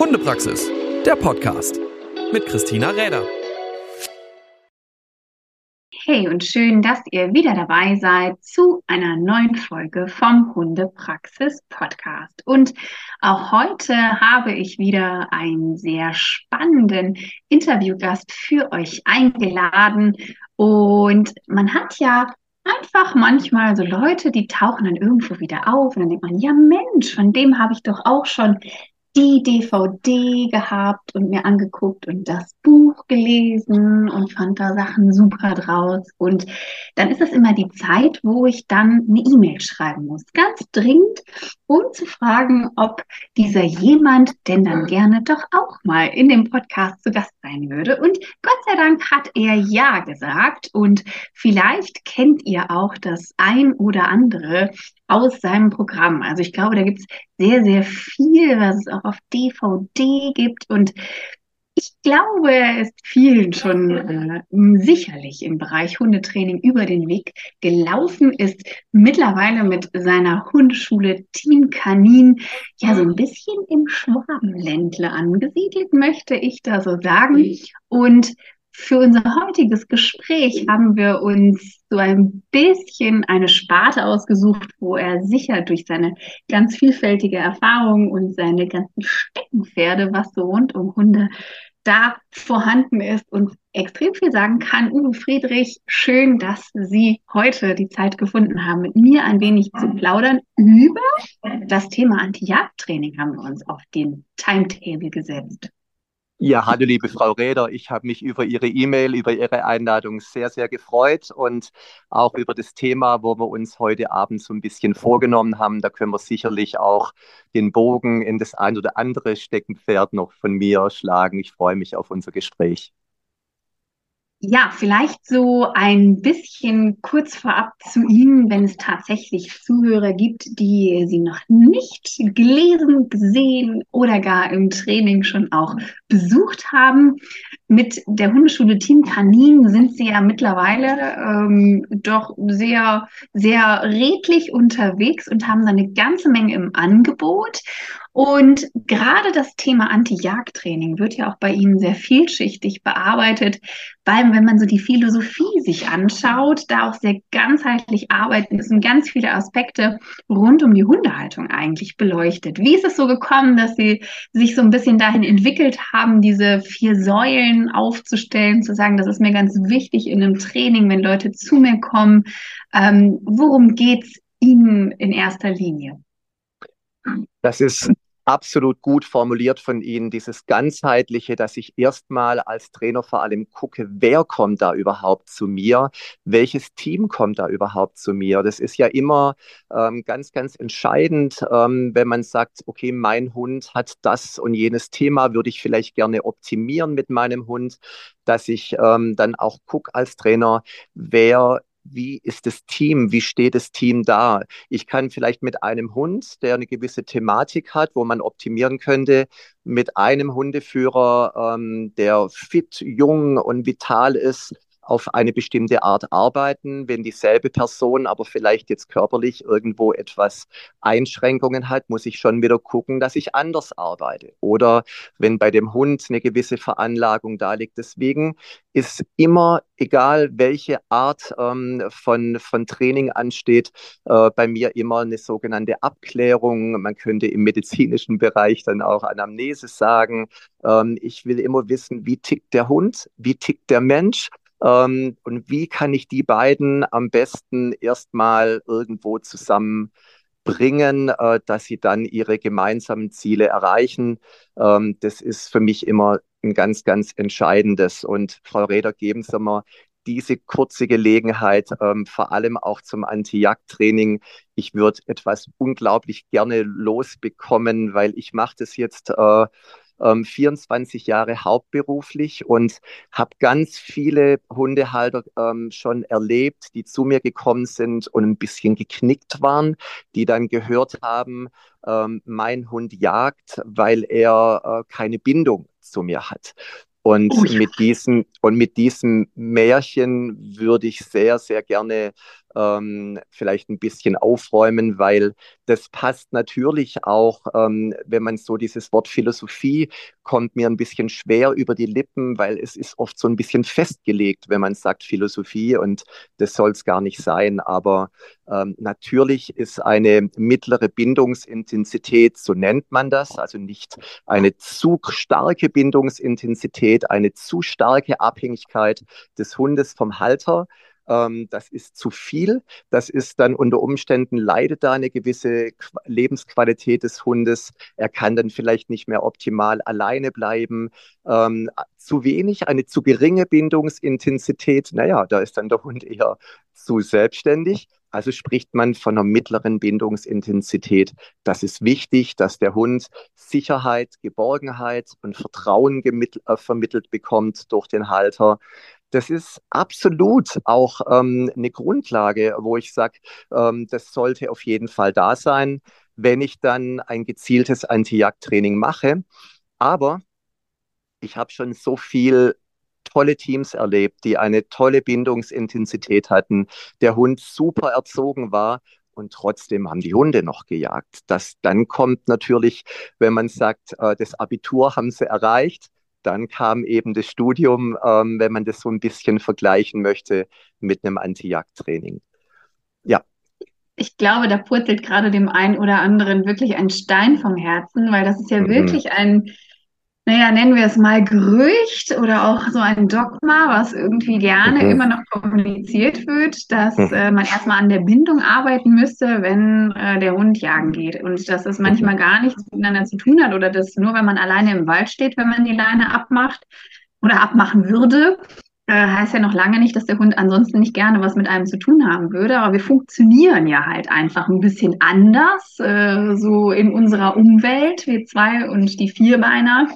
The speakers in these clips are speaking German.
Hundepraxis, der Podcast mit Christina Räder. Hey und schön, dass ihr wieder dabei seid zu einer neuen Folge vom Hundepraxis Podcast. Und auch heute habe ich wieder einen sehr spannenden Interviewgast für euch eingeladen. Und man hat ja einfach manchmal so Leute, die tauchen dann irgendwo wieder auf und dann denkt man, ja Mensch, von dem habe ich doch auch schon die DVD gehabt und mir angeguckt und das Buch gelesen und fand da Sachen super draus. Und dann ist es immer die Zeit, wo ich dann eine E-Mail schreiben muss, ganz dringend, um zu fragen, ob dieser jemand denn dann gerne doch auch mal in dem Podcast zu Gast sein würde. Und Gott sei Dank hat er ja gesagt. Und vielleicht kennt ihr auch das ein oder andere aus seinem Programm. Also ich glaube, da gibt es sehr, sehr viel, was es auch auf DVD gibt. Und ich glaube, es ist vielen schon äh, sicherlich im Bereich Hundetraining über den Weg gelaufen, ist mittlerweile mit seiner Hundeschule Team Kanin ja so ein bisschen im Schwabenländle angesiedelt, möchte ich da so sagen. Und für unser heutiges Gespräch haben wir uns so ein bisschen eine Sparte ausgesucht, wo er sicher durch seine ganz vielfältige Erfahrung und seine ganzen Steckenpferde, was so rund um Hunde da vorhanden ist und extrem viel sagen kann. Uwe Friedrich, schön, dass Sie heute die Zeit gefunden haben, mit mir ein wenig zu plaudern über das Thema Anti-Jagd-Training haben wir uns auf den Timetable gesetzt. Ja, hallo liebe Frau Räder, ich habe mich über Ihre E-Mail, über Ihre Einladung sehr, sehr gefreut und auch über das Thema, wo wir uns heute Abend so ein bisschen vorgenommen haben. Da können wir sicherlich auch den Bogen in das ein oder andere Steckenpferd noch von mir schlagen. Ich freue mich auf unser Gespräch. Ja, vielleicht so ein bisschen kurz vorab zu Ihnen, wenn es tatsächlich Zuhörer gibt, die Sie noch nicht gelesen, gesehen oder gar im Training schon auch besucht haben. Mit der Hundeschule Team Kanin sind Sie ja mittlerweile ähm, doch sehr, sehr redlich unterwegs und haben da eine ganze Menge im Angebot. Und gerade das Thema Anti-Jagd-Training wird ja auch bei Ihnen sehr vielschichtig bearbeitet, weil wenn man so die Philosophie sich anschaut, da auch sehr ganzheitlich arbeiten ist und ganz viele Aspekte rund um die Hundehaltung eigentlich beleuchtet. Wie ist es so gekommen, dass Sie sich so ein bisschen dahin entwickelt haben, diese vier Säulen aufzustellen, zu sagen, das ist mir ganz wichtig in einem Training, wenn Leute zu mir kommen. Ähm, worum geht's Ihnen in erster Linie? Das ist absolut gut formuliert von Ihnen, dieses ganzheitliche, dass ich erstmal als Trainer vor allem gucke, wer kommt da überhaupt zu mir, welches Team kommt da überhaupt zu mir. Das ist ja immer ähm, ganz, ganz entscheidend, ähm, wenn man sagt, okay, mein Hund hat das und jenes Thema, würde ich vielleicht gerne optimieren mit meinem Hund, dass ich ähm, dann auch gucke als Trainer, wer wie ist das Team, wie steht das Team da. Ich kann vielleicht mit einem Hund, der eine gewisse Thematik hat, wo man optimieren könnte, mit einem Hundeführer, ähm, der fit, jung und vital ist, auf eine bestimmte Art arbeiten, wenn dieselbe Person aber vielleicht jetzt körperlich irgendwo etwas Einschränkungen hat, muss ich schon wieder gucken, dass ich anders arbeite. Oder wenn bei dem Hund eine gewisse Veranlagung da liegt. Deswegen ist immer, egal welche Art ähm, von, von Training ansteht, äh, bei mir immer eine sogenannte Abklärung. Man könnte im medizinischen Bereich dann auch Anamnese sagen. Ähm, ich will immer wissen, wie tickt der Hund, wie tickt der Mensch ähm, und wie kann ich die beiden am besten erstmal irgendwo zusammenbringen, äh, dass sie dann ihre gemeinsamen Ziele erreichen. Ähm, das ist für mich immer ein ganz, ganz entscheidendes. Und Frau Reder, geben Sie mal diese kurze Gelegenheit, ähm, vor allem auch zum Anti-Jagd-Training. Ich würde etwas unglaublich gerne losbekommen, weil ich mache das jetzt äh, 24 ähm, Jahre hauptberuflich und habe ganz viele Hundehalter ähm, schon erlebt, die zu mir gekommen sind und ein bisschen geknickt waren, die dann gehört haben, ähm, mein Hund jagt, weil er äh, keine Bindung zu mir hat. Und oh ja. mit diesem und mit diesem Märchen würde ich sehr, sehr gerne ähm, vielleicht ein bisschen aufräumen, weil das passt natürlich auch, ähm, wenn man so dieses Wort Philosophie kommt mir ein bisschen schwer über die Lippen, weil es ist oft so ein bisschen festgelegt, wenn man sagt Philosophie und das soll es gar nicht sein. Aber ähm, natürlich ist eine mittlere Bindungsintensität, so nennt man das, also nicht eine zu starke Bindungsintensität, eine zu starke Abhängigkeit des Hundes vom Halter, ähm, das ist zu viel. Das ist dann unter Umständen leidet da eine gewisse Lebensqualität des Hundes. Er kann dann vielleicht nicht mehr optimal alleine bleiben. Ähm, zu wenig, eine zu geringe Bindungsintensität. Naja, da ist dann der Hund eher zu selbstständig. Also spricht man von einer mittleren Bindungsintensität. Das ist wichtig, dass der Hund Sicherheit, Geborgenheit und Vertrauen äh, vermittelt bekommt durch den Halter. Das ist absolut auch ähm, eine Grundlage, wo ich sage, ähm, das sollte auf jeden Fall da sein, wenn ich dann ein gezieltes Anti-Jagd-Training mache. Aber ich habe schon so viel tolle Teams erlebt, die eine tolle Bindungsintensität hatten, der Hund super erzogen war und trotzdem haben die Hunde noch gejagt. Das dann kommt natürlich, wenn man sagt, äh, das Abitur haben sie erreicht, dann kam eben das Studium, ähm, wenn man das so ein bisschen vergleichen möchte mit einem Anti-Jagd-Training. Ja. Ich glaube, da purzelt gerade dem einen oder anderen wirklich ein Stein vom Herzen, weil das ist ja mhm. wirklich ein naja, nennen wir es mal Gerücht oder auch so ein Dogma, was irgendwie gerne mhm. immer noch kommuniziert wird, dass mhm. äh, man erstmal an der Bindung arbeiten müsste, wenn äh, der Hund jagen geht. Und dass das manchmal gar nichts miteinander zu tun hat oder dass nur, wenn man alleine im Wald steht, wenn man die Leine abmacht oder abmachen würde, äh, heißt ja noch lange nicht, dass der Hund ansonsten nicht gerne was mit einem zu tun haben würde. Aber wir funktionieren ja halt einfach ein bisschen anders, äh, so in unserer Umwelt, wir zwei und die Vierbeiner.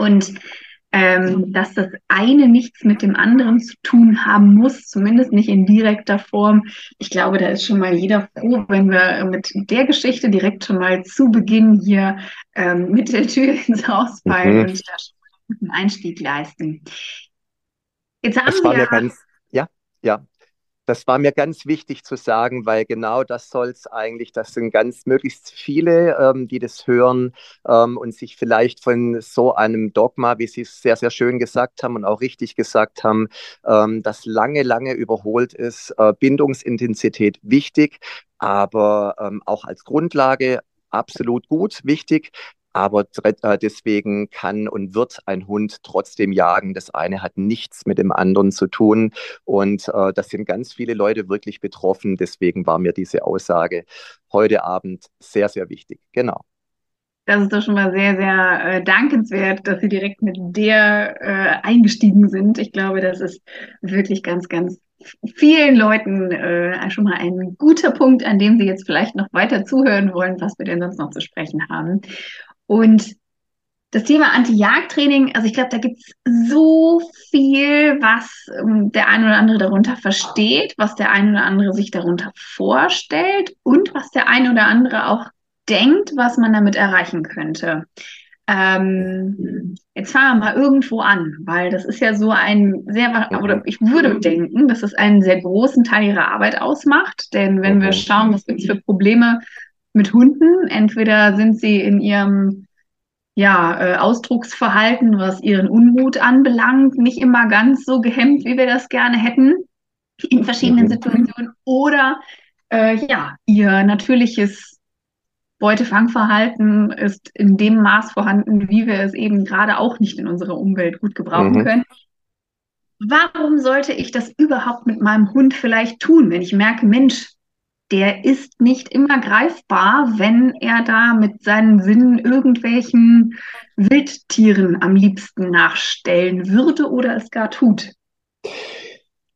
Und ähm, dass das eine nichts mit dem anderen zu tun haben muss, zumindest nicht in direkter Form. Ich glaube, da ist schon mal jeder froh, wenn wir mit der Geschichte direkt schon mal zu Beginn hier ähm, mit der Tür ins Haus fallen mhm. und da schon einen Einstieg leisten. Jetzt haben wir ja ganz, ja, ja das war mir ganz wichtig zu sagen, weil genau das soll es eigentlich, das sind ganz möglichst viele, ähm, die das hören ähm, und sich vielleicht von so einem Dogma, wie Sie es sehr, sehr schön gesagt haben und auch richtig gesagt haben, ähm, das lange, lange überholt ist, äh, Bindungsintensität wichtig, aber ähm, auch als Grundlage absolut gut, wichtig. Aber äh, deswegen kann und wird ein Hund trotzdem jagen. Das eine hat nichts mit dem anderen zu tun. Und äh, das sind ganz viele Leute wirklich betroffen. Deswegen war mir diese Aussage heute Abend sehr, sehr wichtig. Genau. Das ist doch schon mal sehr, sehr äh, dankenswert, dass Sie direkt mit der äh, eingestiegen sind. Ich glaube, das ist wirklich ganz, ganz vielen Leuten äh, schon mal ein guter Punkt, an dem Sie jetzt vielleicht noch weiter zuhören wollen, was wir denn sonst noch zu sprechen haben. Und das Thema Anti-Jagd-Training, also ich glaube, da gibt es so viel, was ähm, der eine oder andere darunter versteht, was der eine oder andere sich darunter vorstellt und was der eine oder andere auch denkt, was man damit erreichen könnte. Ähm, jetzt fangen wir mal irgendwo an, weil das ist ja so ein sehr, oder ich würde denken, dass es einen sehr großen Teil ihrer Arbeit ausmacht, denn wenn wir schauen, was gibt es für Probleme mit Hunden. Entweder sind sie in ihrem ja, äh, Ausdrucksverhalten, was ihren Unmut anbelangt, nicht immer ganz so gehemmt, wie wir das gerne hätten in verschiedenen mhm. Situationen. Oder äh, ja, ihr natürliches Beutefangverhalten ist in dem Maß vorhanden, wie wir es eben gerade auch nicht in unserer Umwelt gut gebrauchen mhm. können. Warum sollte ich das überhaupt mit meinem Hund vielleicht tun, wenn ich merke, Mensch, der ist nicht immer greifbar, wenn er da mit seinen Sinnen irgendwelchen Wildtieren am liebsten nachstellen würde oder es gar tut.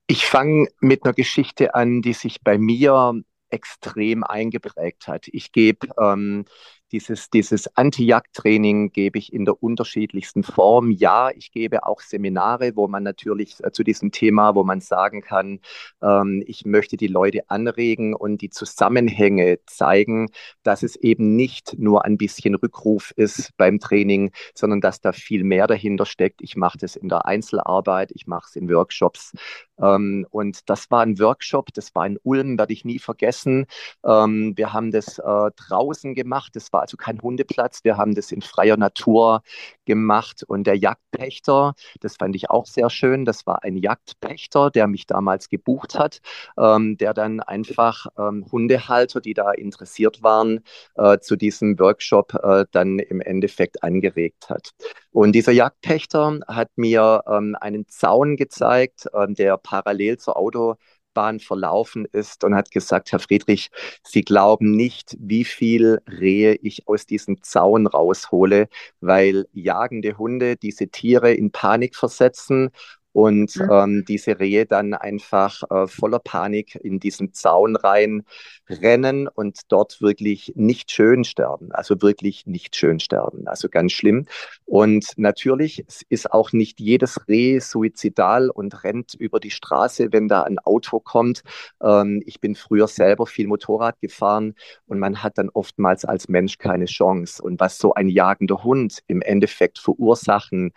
Ich fange mit einer Geschichte an, die sich bei mir extrem eingeprägt hat. Ich gebe ähm, dieses, dieses Anti-Jagd-Training gebe ich in der unterschiedlichsten Form. Ja, ich gebe auch Seminare, wo man natürlich äh, zu diesem Thema, wo man sagen kann, ähm, ich möchte die Leute anregen und die Zusammenhänge zeigen, dass es eben nicht nur ein bisschen Rückruf ist beim Training, sondern dass da viel mehr dahinter steckt. Ich mache das in der Einzelarbeit, ich mache es in Workshops und das war ein Workshop, das war in Ulm, werde ich nie vergessen. Ähm, wir haben das äh, draußen gemacht, das war also kein Hundeplatz, wir haben das in freier Natur gemacht und der Jagdpächter, das fand ich auch sehr schön, das war ein Jagdpächter, der mich damals gebucht hat, ähm, der dann einfach ähm, Hundehalter, die da interessiert waren, äh, zu diesem Workshop äh, dann im Endeffekt angeregt hat. Und dieser Jagdpächter hat mir ähm, einen Zaun gezeigt, ähm, der parallel zur Autobahn verlaufen ist und hat gesagt, Herr Friedrich, Sie glauben nicht, wie viel Rehe ich aus diesem Zaun raushole, weil jagende Hunde diese Tiere in Panik versetzen und mhm. ähm, diese Rehe dann einfach äh, voller Panik in diesen Zaun rein rennen und dort wirklich nicht schön sterben, also wirklich nicht schön sterben, also ganz schlimm. Und natürlich ist auch nicht jedes Reh suizidal und rennt über die Straße, wenn da ein Auto kommt. Ähm, ich bin früher selber viel Motorrad gefahren und man hat dann oftmals als Mensch keine Chance. Und was so ein jagender Hund im Endeffekt verursachen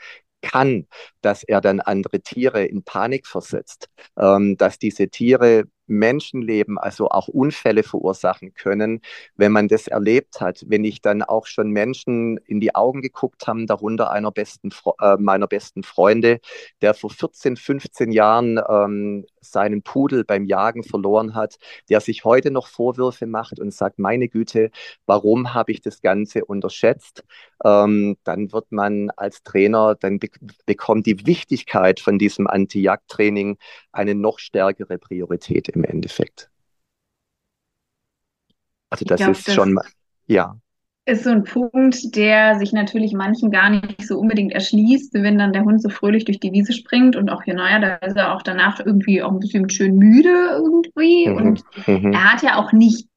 kann, dass er dann andere Tiere in Panik versetzt, ähm, dass diese Tiere Menschenleben, also auch Unfälle verursachen können, wenn man das erlebt hat. Wenn ich dann auch schon Menschen in die Augen geguckt habe, darunter einer besten, äh, meiner besten Freunde, der vor 14, 15 Jahren ähm, seinen Pudel beim Jagen verloren hat, der sich heute noch Vorwürfe macht und sagt, meine Güte, warum habe ich das Ganze unterschätzt? Ähm, dann wird man als Trainer, dann be bekommt die Wichtigkeit von diesem Anti-Jagd-Training eine noch stärkere Priorität im Endeffekt. Also das glaub, ist das schon, ja. Ist so ein Punkt, der sich natürlich manchen gar nicht so unbedingt erschließt, wenn dann der Hund so fröhlich durch die Wiese springt und auch hier, naja, da ist er auch danach irgendwie auch ein bisschen schön müde irgendwie. Mhm. Und mhm. er hat ja auch nichts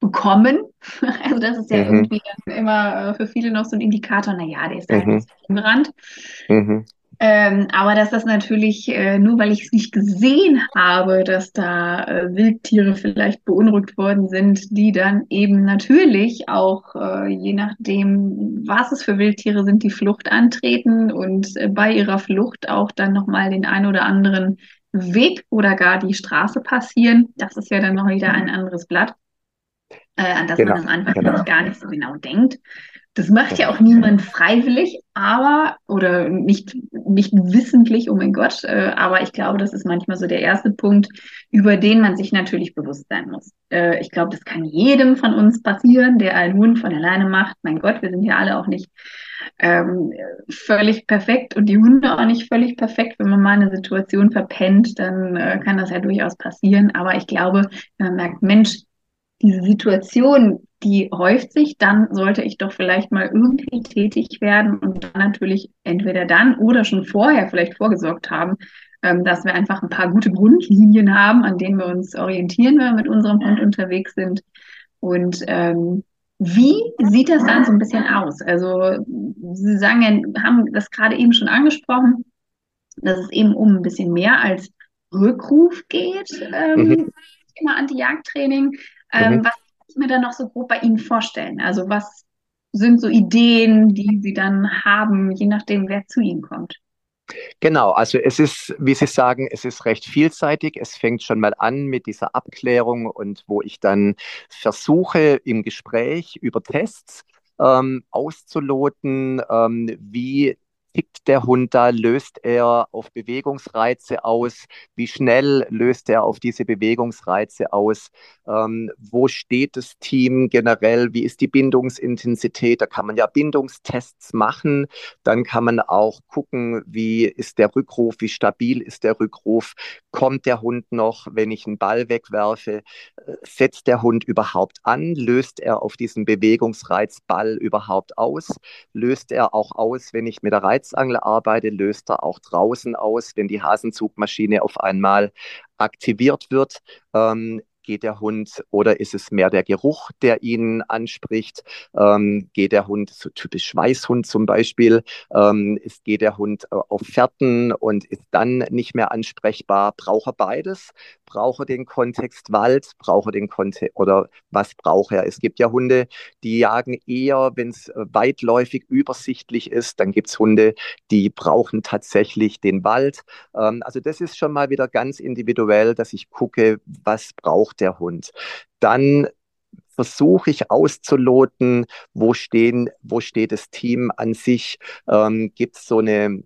bekommen. Also das ist ja mhm. irgendwie immer äh, für viele noch so ein Indikator, naja, der ist da mhm. umgerannt. Mhm. Ähm, aber dass das natürlich, äh, nur weil ich es nicht gesehen habe, dass da äh, Wildtiere vielleicht beunruhigt worden sind, die dann eben natürlich auch, äh, je nachdem, was es für Wildtiere sind, die Flucht antreten und äh, bei ihrer Flucht auch dann nochmal den ein oder anderen Weg oder gar die Straße passieren. Das ist ja dann noch wieder ein anderes Blatt, äh, an das genau. man am Anfang genau. gar nicht so genau denkt. Das macht ja auch niemand freiwillig, aber oder nicht, nicht wissentlich, oh mein Gott, äh, aber ich glaube, das ist manchmal so der erste Punkt, über den man sich natürlich bewusst sein muss. Äh, ich glaube, das kann jedem von uns passieren, der einen Hund von alleine macht. Mein Gott, wir sind ja alle auch nicht ähm, völlig perfekt und die Hunde auch nicht völlig perfekt. Wenn man mal eine Situation verpennt, dann äh, kann das ja durchaus passieren. Aber ich glaube, wenn man merkt, Mensch, diese Situation, die häuft sich, dann sollte ich doch vielleicht mal irgendwie tätig werden und dann natürlich entweder dann oder schon vorher vielleicht vorgesorgt haben, ähm, dass wir einfach ein paar gute Grundlinien haben, an denen wir uns orientieren, wenn wir mit unserem Hund unterwegs sind. Und ähm, wie sieht das dann so ein bisschen aus? Also Sie sagen ja, haben das gerade eben schon angesprochen, dass es eben um ein bisschen mehr als Rückruf geht, ähm, mhm. Thema Anti-Jagd-Training. Ähm, mhm. Was ich mir dann noch so grob bei Ihnen vorstellen? Also was sind so Ideen, die Sie dann haben, je nachdem, wer zu Ihnen kommt? Genau, also es ist, wie Sie sagen, es ist recht vielseitig. Es fängt schon mal an mit dieser Abklärung und wo ich dann versuche im Gespräch über Tests ähm, auszuloten, ähm, wie tickt der Hund da? Löst er auf Bewegungsreize aus? Wie schnell löst er auf diese Bewegungsreize aus? Ähm, wo steht das Team generell? Wie ist die Bindungsintensität? Da kann man ja Bindungstests machen. Dann kann man auch gucken, wie ist der Rückruf? Wie stabil ist der Rückruf? Kommt der Hund noch, wenn ich einen Ball wegwerfe? Setzt der Hund überhaupt an? Löst er auf diesen Bewegungsreiz Ball überhaupt aus? Löst er auch aus, wenn ich mit der Reiz Netzangel arbeite, löst er auch draußen aus, wenn die Hasenzugmaschine auf einmal aktiviert wird. Ähm, geht der Hund oder ist es mehr der Geruch, der ihn anspricht? Ähm, geht der Hund, so typisch Schweißhund zum Beispiel, ähm, ist, geht der Hund äh, auf Fährten und ist dann nicht mehr ansprechbar? Braucht er beides? Braucht er den Kontext Wald, braucht er den Kontext oder was braucht er? Es gibt ja Hunde, die jagen eher, wenn es äh, weitläufig übersichtlich ist. Dann gibt es Hunde, die brauchen tatsächlich den Wald. Ähm, also das ist schon mal wieder ganz individuell, dass ich gucke, was braucht der Hund. Dann versuche ich auszuloten, wo stehen, wo steht das Team an sich, ähm, gibt es so eine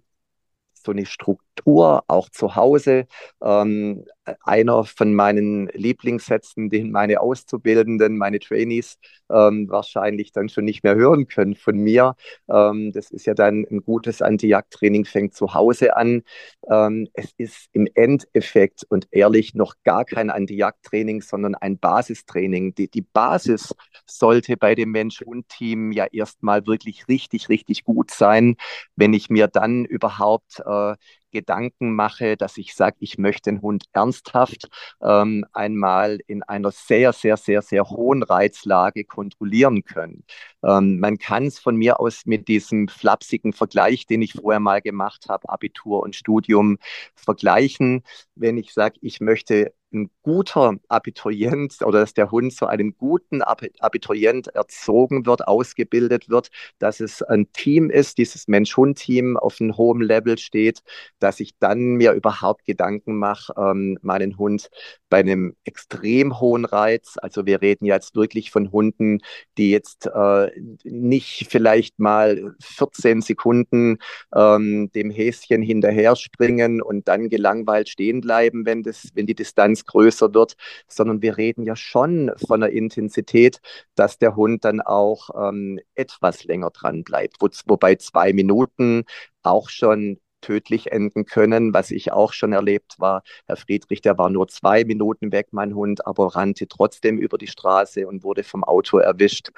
so eine Struktur, auch zu Hause. Ähm, einer von meinen Lieblingssätzen, den meine Auszubildenden, meine Trainees ähm, wahrscheinlich dann schon nicht mehr hören können von mir. Ähm, das ist ja dann ein gutes Anti-Jagd-Training, fängt zu Hause an. Ähm, es ist im Endeffekt und ehrlich noch gar kein Anti-Jagd-Training, sondern ein Basistraining. Die, die Basis sollte bei dem Mensch-Hund-Team ja erstmal wirklich richtig, richtig gut sein, wenn ich mir dann überhaupt äh, Gedanken mache, dass ich sage, ich möchte den Hund ernsthaft ähm, einmal in einer sehr, sehr, sehr, sehr hohen Reizlage kontrollieren können. Ähm, man kann es von mir aus mit diesem flapsigen Vergleich, den ich vorher mal gemacht habe, Abitur und Studium, vergleichen. Wenn ich sage, ich möchte ein guter Abiturient oder dass der Hund zu einem guten Abiturient erzogen wird, ausgebildet wird, dass es ein Team ist, dieses Mensch-Hund-Team auf einem hohen Level steht, dass ich dann mir überhaupt Gedanken mache, ähm, meinen Hund bei einem extrem hohen Reiz, also wir reden jetzt wirklich von Hunden, die jetzt äh, nicht vielleicht mal 14 Sekunden ähm, dem Häschen hinterher springen und dann gelangweilt stehen bleiben, wenn, das, wenn die Distanz größer wird, sondern wir reden ja schon von einer Intensität, dass der Hund dann auch ähm, etwas länger dran bleibt, wo, wobei zwei Minuten auch schon tödlich enden können, was ich auch schon erlebt war. Herr Friedrich, der war nur zwei Minuten weg, mein Hund, aber rannte trotzdem über die Straße und wurde vom Auto erwischt.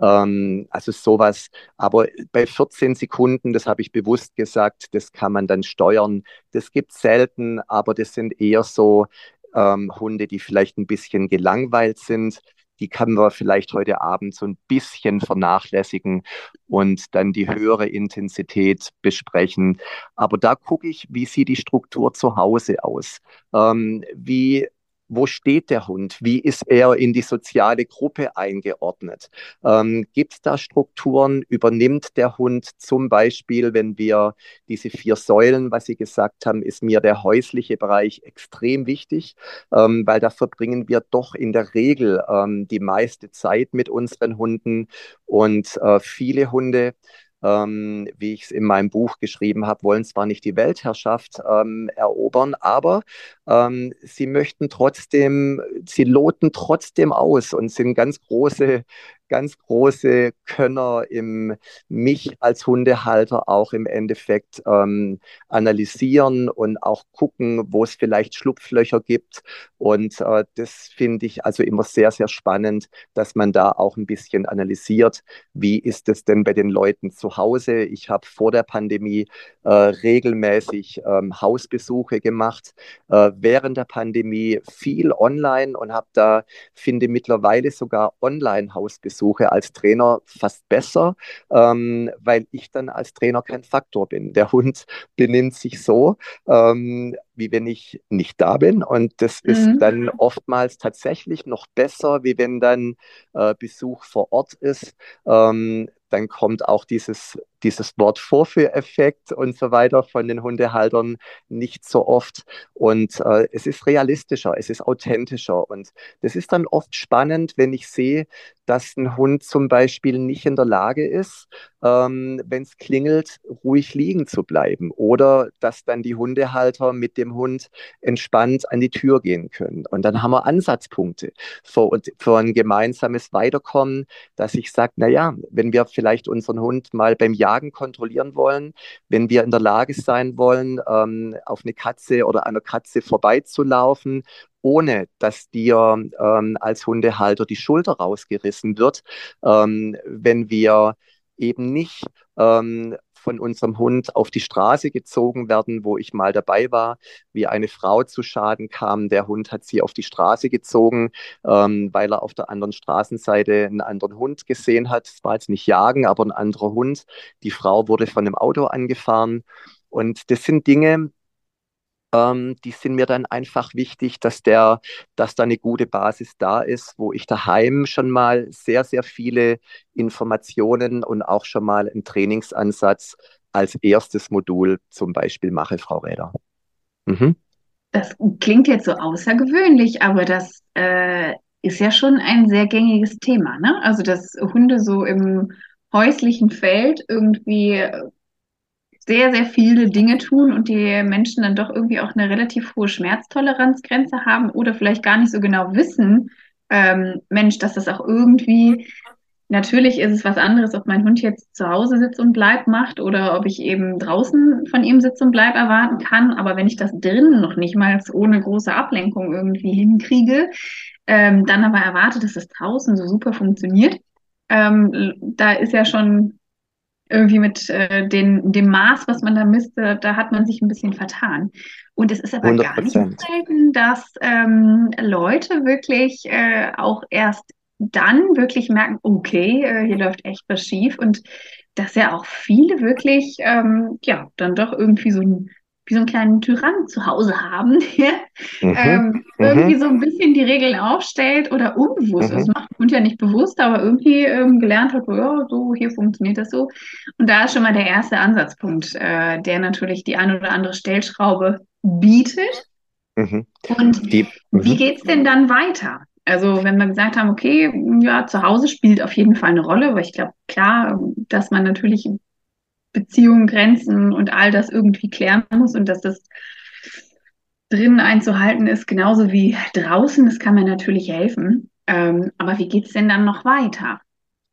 Ähm, also sowas. Aber bei 14 Sekunden, das habe ich bewusst gesagt, das kann man dann steuern. Das gibt selten, aber das sind eher so ähm, Hunde, die vielleicht ein bisschen gelangweilt sind. Die kann man vielleicht heute Abend so ein bisschen vernachlässigen und dann die höhere Intensität besprechen. Aber da gucke ich, wie sieht die Struktur zu Hause aus? Ähm, wie wo steht der Hund? Wie ist er in die soziale Gruppe eingeordnet? Ähm, Gibt es da Strukturen? Übernimmt der Hund zum Beispiel, wenn wir diese vier Säulen, was Sie gesagt haben, ist mir der häusliche Bereich extrem wichtig, ähm, weil da verbringen wir doch in der Regel ähm, die meiste Zeit mit unseren Hunden und äh, viele Hunde ähm, wie ich es in meinem Buch geschrieben habe, wollen zwar nicht die Weltherrschaft ähm, erobern, aber ähm, sie möchten trotzdem, sie loten trotzdem aus und sind ganz große ganz große Könner im mich als Hundehalter auch im Endeffekt ähm, analysieren und auch gucken, wo es vielleicht Schlupflöcher gibt. Und äh, das finde ich also immer sehr, sehr spannend, dass man da auch ein bisschen analysiert, wie ist es denn bei den Leuten zu Hause. Ich habe vor der Pandemie äh, regelmäßig ähm, Hausbesuche gemacht, äh, während der Pandemie viel online und habe da, finde mittlerweile sogar Online-Hausbesuche suche als Trainer fast besser, ähm, weil ich dann als Trainer kein Faktor bin. Der Hund benimmt sich so, ähm, wie wenn ich nicht da bin. Und das mhm. ist dann oftmals tatsächlich noch besser, wie wenn dann äh, Besuch vor Ort ist. Ähm, dann kommt auch dieses, dieses Wort Vorführeffekt und so weiter von den Hundehaltern nicht so oft. Und äh, es ist realistischer, es ist authentischer. Und das ist dann oft spannend, wenn ich sehe, dass ein Hund zum Beispiel nicht in der Lage ist, ähm, wenn es klingelt, ruhig liegen zu bleiben. Oder dass dann die Hundehalter mit dem Hund entspannt an die Tür gehen können. Und dann haben wir Ansatzpunkte für, für ein gemeinsames Weiterkommen, dass ich sage, naja, wenn wir vielleicht unseren Hund mal beim Jagen kontrollieren wollen, wenn wir in der Lage sein wollen, ähm, auf eine Katze oder einer Katze vorbeizulaufen ohne dass dir ähm, als Hundehalter die Schulter rausgerissen wird, ähm, wenn wir eben nicht ähm, von unserem Hund auf die Straße gezogen werden, wo ich mal dabei war, wie eine Frau zu Schaden kam. Der Hund hat sie auf die Straße gezogen, ähm, weil er auf der anderen Straßenseite einen anderen Hund gesehen hat. Es war jetzt nicht Jagen, aber ein anderer Hund. Die Frau wurde von einem Auto angefahren. Und das sind Dinge, ähm, die sind mir dann einfach wichtig, dass der, dass da eine gute Basis da ist, wo ich daheim schon mal sehr, sehr viele Informationen und auch schon mal einen Trainingsansatz als erstes Modul zum Beispiel mache, Frau Räder. Mhm. Das klingt jetzt so außergewöhnlich, aber das äh, ist ja schon ein sehr gängiges Thema, ne? Also, dass Hunde so im häuslichen Feld irgendwie sehr, sehr viele Dinge tun und die Menschen dann doch irgendwie auch eine relativ hohe Schmerztoleranzgrenze haben oder vielleicht gar nicht so genau wissen, ähm, Mensch, dass das auch irgendwie Natürlich ist es was anderes, ob mein Hund jetzt zu Hause sitzt und Bleib macht oder ob ich eben draußen von ihm Sitz und Bleib erwarten kann. Aber wenn ich das drinnen noch nicht mal ohne große Ablenkung irgendwie hinkriege, ähm, dann aber erwarte, dass es draußen so super funktioniert, ähm, da ist ja schon irgendwie mit äh, den, dem Maß, was man da misst, da hat man sich ein bisschen vertan. Und es ist aber 100%. gar nicht selten, dass ähm, Leute wirklich äh, auch erst dann wirklich merken, okay, äh, hier läuft echt was schief und dass ja auch viele wirklich, ähm, ja, dann doch irgendwie so ein wie so einen kleinen Tyrann zu Hause haben, der mhm. ähm, mhm. irgendwie so ein bisschen die Regeln aufstellt oder unbewusst. Mhm. Das macht man ja nicht bewusst, aber irgendwie ähm, gelernt hat, ja, so, hier funktioniert das so. Und da ist schon mal der erste Ansatzpunkt, äh, der natürlich die ein oder andere Stellschraube bietet. Mhm. Und die, wie mhm. geht es denn dann weiter? Also wenn wir gesagt haben, okay, ja, zu Hause spielt auf jeden Fall eine Rolle, weil ich glaube, klar, dass man natürlich Beziehungen, Grenzen und all das irgendwie klären muss und dass das drinnen einzuhalten ist, genauso wie draußen. Das kann mir natürlich helfen. Ähm, aber wie geht es denn dann noch weiter?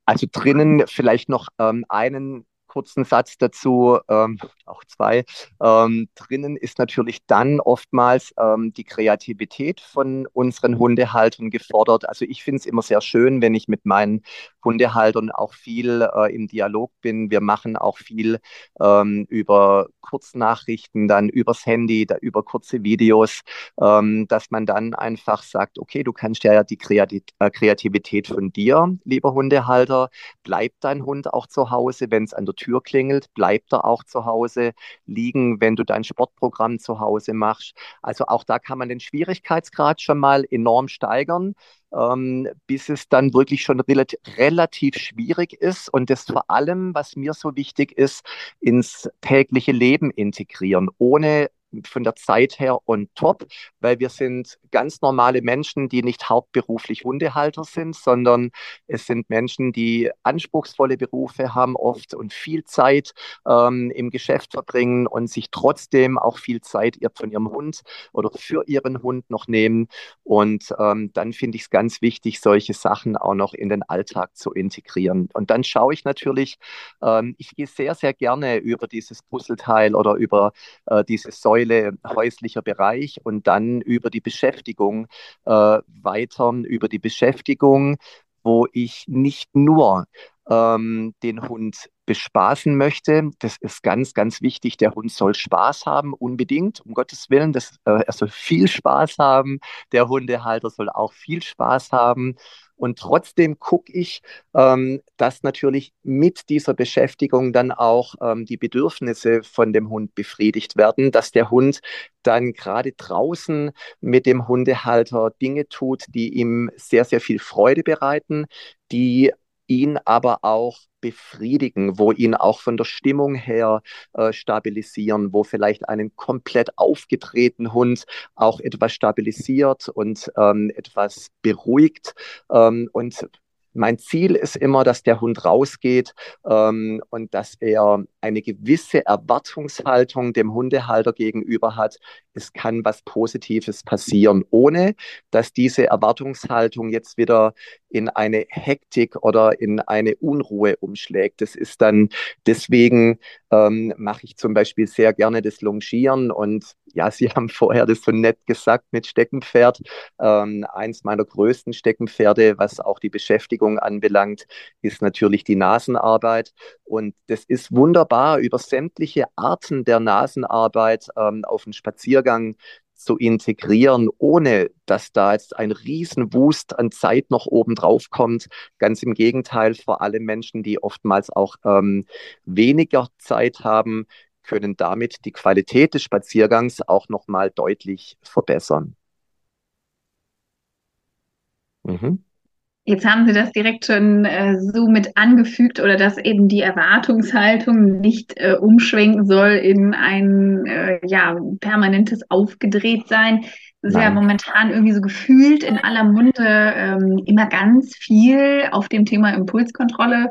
Also drinnen vielleicht noch ähm, einen kurzen Satz dazu, ähm, auch zwei. Ähm, drinnen ist natürlich dann oftmals ähm, die Kreativität von unseren Hundehaltern gefordert. Also ich finde es immer sehr schön, wenn ich mit meinen Hundehaltern auch viel äh, im Dialog bin. Wir machen auch viel ähm, über Kurznachrichten, dann übers Handy, da, über kurze Videos, ähm, dass man dann einfach sagt, okay, du kannst ja die äh, Kreativität von dir, lieber Hundehalter, bleibt dein Hund auch zu Hause, wenn es an der Tür klingelt, bleibt er auch zu Hause liegen, wenn du dein Sportprogramm zu Hause machst. Also auch da kann man den Schwierigkeitsgrad schon mal enorm steigern. Ähm, bis es dann wirklich schon relativ, relativ schwierig ist und das vor allem, was mir so wichtig ist, ins tägliche Leben integrieren, ohne von der Zeit her on top, weil wir sind ganz normale Menschen, die nicht hauptberuflich Hundehalter sind, sondern es sind Menschen, die anspruchsvolle Berufe haben oft und viel Zeit ähm, im Geschäft verbringen und sich trotzdem auch viel Zeit von ihrem Hund oder für ihren Hund noch nehmen. Und ähm, dann finde ich es ganz wichtig, solche Sachen auch noch in den Alltag zu integrieren. Und dann schaue ich natürlich, ähm, ich gehe sehr, sehr gerne über dieses Puzzleteil oder über äh, diese Säule Säule häuslicher Bereich und dann über die Beschäftigung äh, weiter, über die Beschäftigung, wo ich nicht nur ähm, den Hund bespaßen möchte. Das ist ganz, ganz wichtig. Der Hund soll Spaß haben, unbedingt, um Gottes Willen. Das, äh, er soll viel Spaß haben. Der Hundehalter soll auch viel Spaß haben. Und trotzdem gucke ich, ähm, dass natürlich mit dieser Beschäftigung dann auch ähm, die Bedürfnisse von dem Hund befriedigt werden, dass der Hund dann gerade draußen mit dem Hundehalter Dinge tut, die ihm sehr, sehr viel Freude bereiten, die ihn aber auch befriedigen, wo ihn auch von der Stimmung her äh, stabilisieren, wo vielleicht einen komplett aufgedrehten Hund auch etwas stabilisiert und ähm, etwas beruhigt. Ähm, und mein Ziel ist immer, dass der Hund rausgeht ähm, und dass er eine gewisse Erwartungshaltung dem Hundehalter gegenüber hat. Es kann was Positives passieren, ohne dass diese Erwartungshaltung jetzt wieder in eine Hektik oder in eine Unruhe umschlägt. Das ist dann deswegen ähm, mache ich zum Beispiel sehr gerne das Longieren und ja, Sie haben vorher das so nett gesagt mit Steckenpferd. Ähm, eins meiner größten Steckenpferde, was auch die Beschäftigung anbelangt, ist natürlich die Nasenarbeit. Und das ist wunderbar, über sämtliche Arten der Nasenarbeit ähm, auf den Spaziergang zu integrieren, ohne dass da jetzt ein Riesenwust an Zeit noch oben drauf kommt. Ganz im Gegenteil, vor allem Menschen, die oftmals auch ähm, weniger Zeit haben, können damit die Qualität des Spaziergangs auch nochmal deutlich verbessern. Mhm. Jetzt haben Sie das direkt schon äh, so mit angefügt oder dass eben die Erwartungshaltung nicht äh, umschwenken soll in ein äh, ja, permanentes Aufgedrehtsein. Ist ja momentan irgendwie so gefühlt in aller Munde ähm, immer ganz viel auf dem Thema Impulskontrolle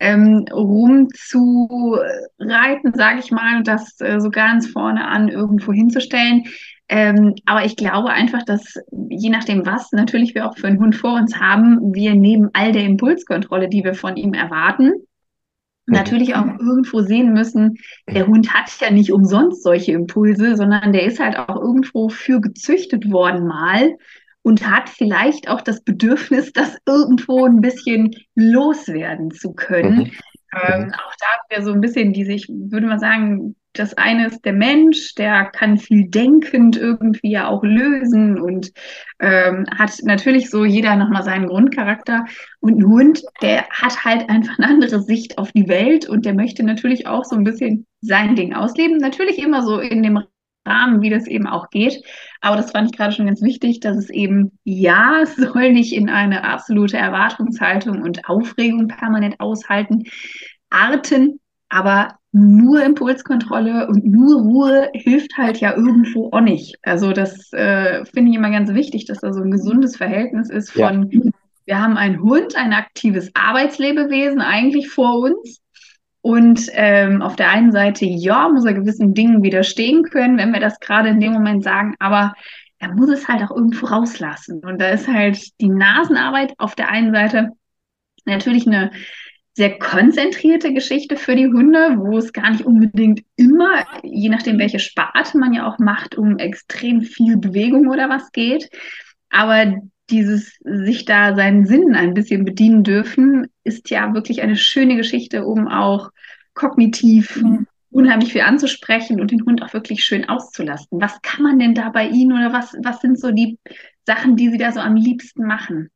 ähm, rumzureiten, sage ich mal, und das äh, so ganz vorne an irgendwo hinzustellen. Ähm, aber ich glaube einfach, dass je nachdem, was natürlich wir auch für einen Hund vor uns haben, wir neben all der Impulskontrolle, die wir von ihm erwarten. Natürlich auch irgendwo sehen müssen, der Hund hat ja nicht umsonst solche Impulse, sondern der ist halt auch irgendwo für gezüchtet worden mal und hat vielleicht auch das Bedürfnis, das irgendwo ein bisschen loswerden zu können. Mhm. Ähm, auch da wäre so ein bisschen diese, ich würde mal sagen, das eine ist der Mensch, der kann viel denkend irgendwie ja auch lösen und ähm, hat natürlich so jeder nochmal seinen Grundcharakter. Und ein Hund, der hat halt einfach eine andere Sicht auf die Welt und der möchte natürlich auch so ein bisschen sein Ding ausleben. Natürlich immer so in dem Rahmen, wie das eben auch geht. Aber das fand ich gerade schon ganz wichtig, dass es eben, ja, es soll nicht in eine absolute Erwartungshaltung und Aufregung permanent aushalten, arten, aber nur Impulskontrolle und nur Ruhe hilft halt ja irgendwo auch nicht. Also das äh, finde ich immer ganz wichtig, dass da so ein gesundes Verhältnis ist von, ja. wir haben einen Hund, ein aktives Arbeitslebewesen eigentlich vor uns. Und ähm, auf der einen Seite, ja, muss er gewissen Dingen widerstehen können, wenn wir das gerade in dem Moment sagen, aber er muss es halt auch irgendwo rauslassen. Und da ist halt die Nasenarbeit auf der einen Seite natürlich eine sehr konzentrierte Geschichte für die Hunde, wo es gar nicht unbedingt immer, je nachdem welche Sparte man ja auch macht, um extrem viel Bewegung oder was geht. Aber dieses sich da seinen Sinnen ein bisschen bedienen dürfen, ist ja wirklich eine schöne Geschichte, um auch kognitiv mhm. unheimlich viel anzusprechen und den Hund auch wirklich schön auszulasten. Was kann man denn da bei Ihnen oder was, was sind so die Sachen, die Sie da so am liebsten machen?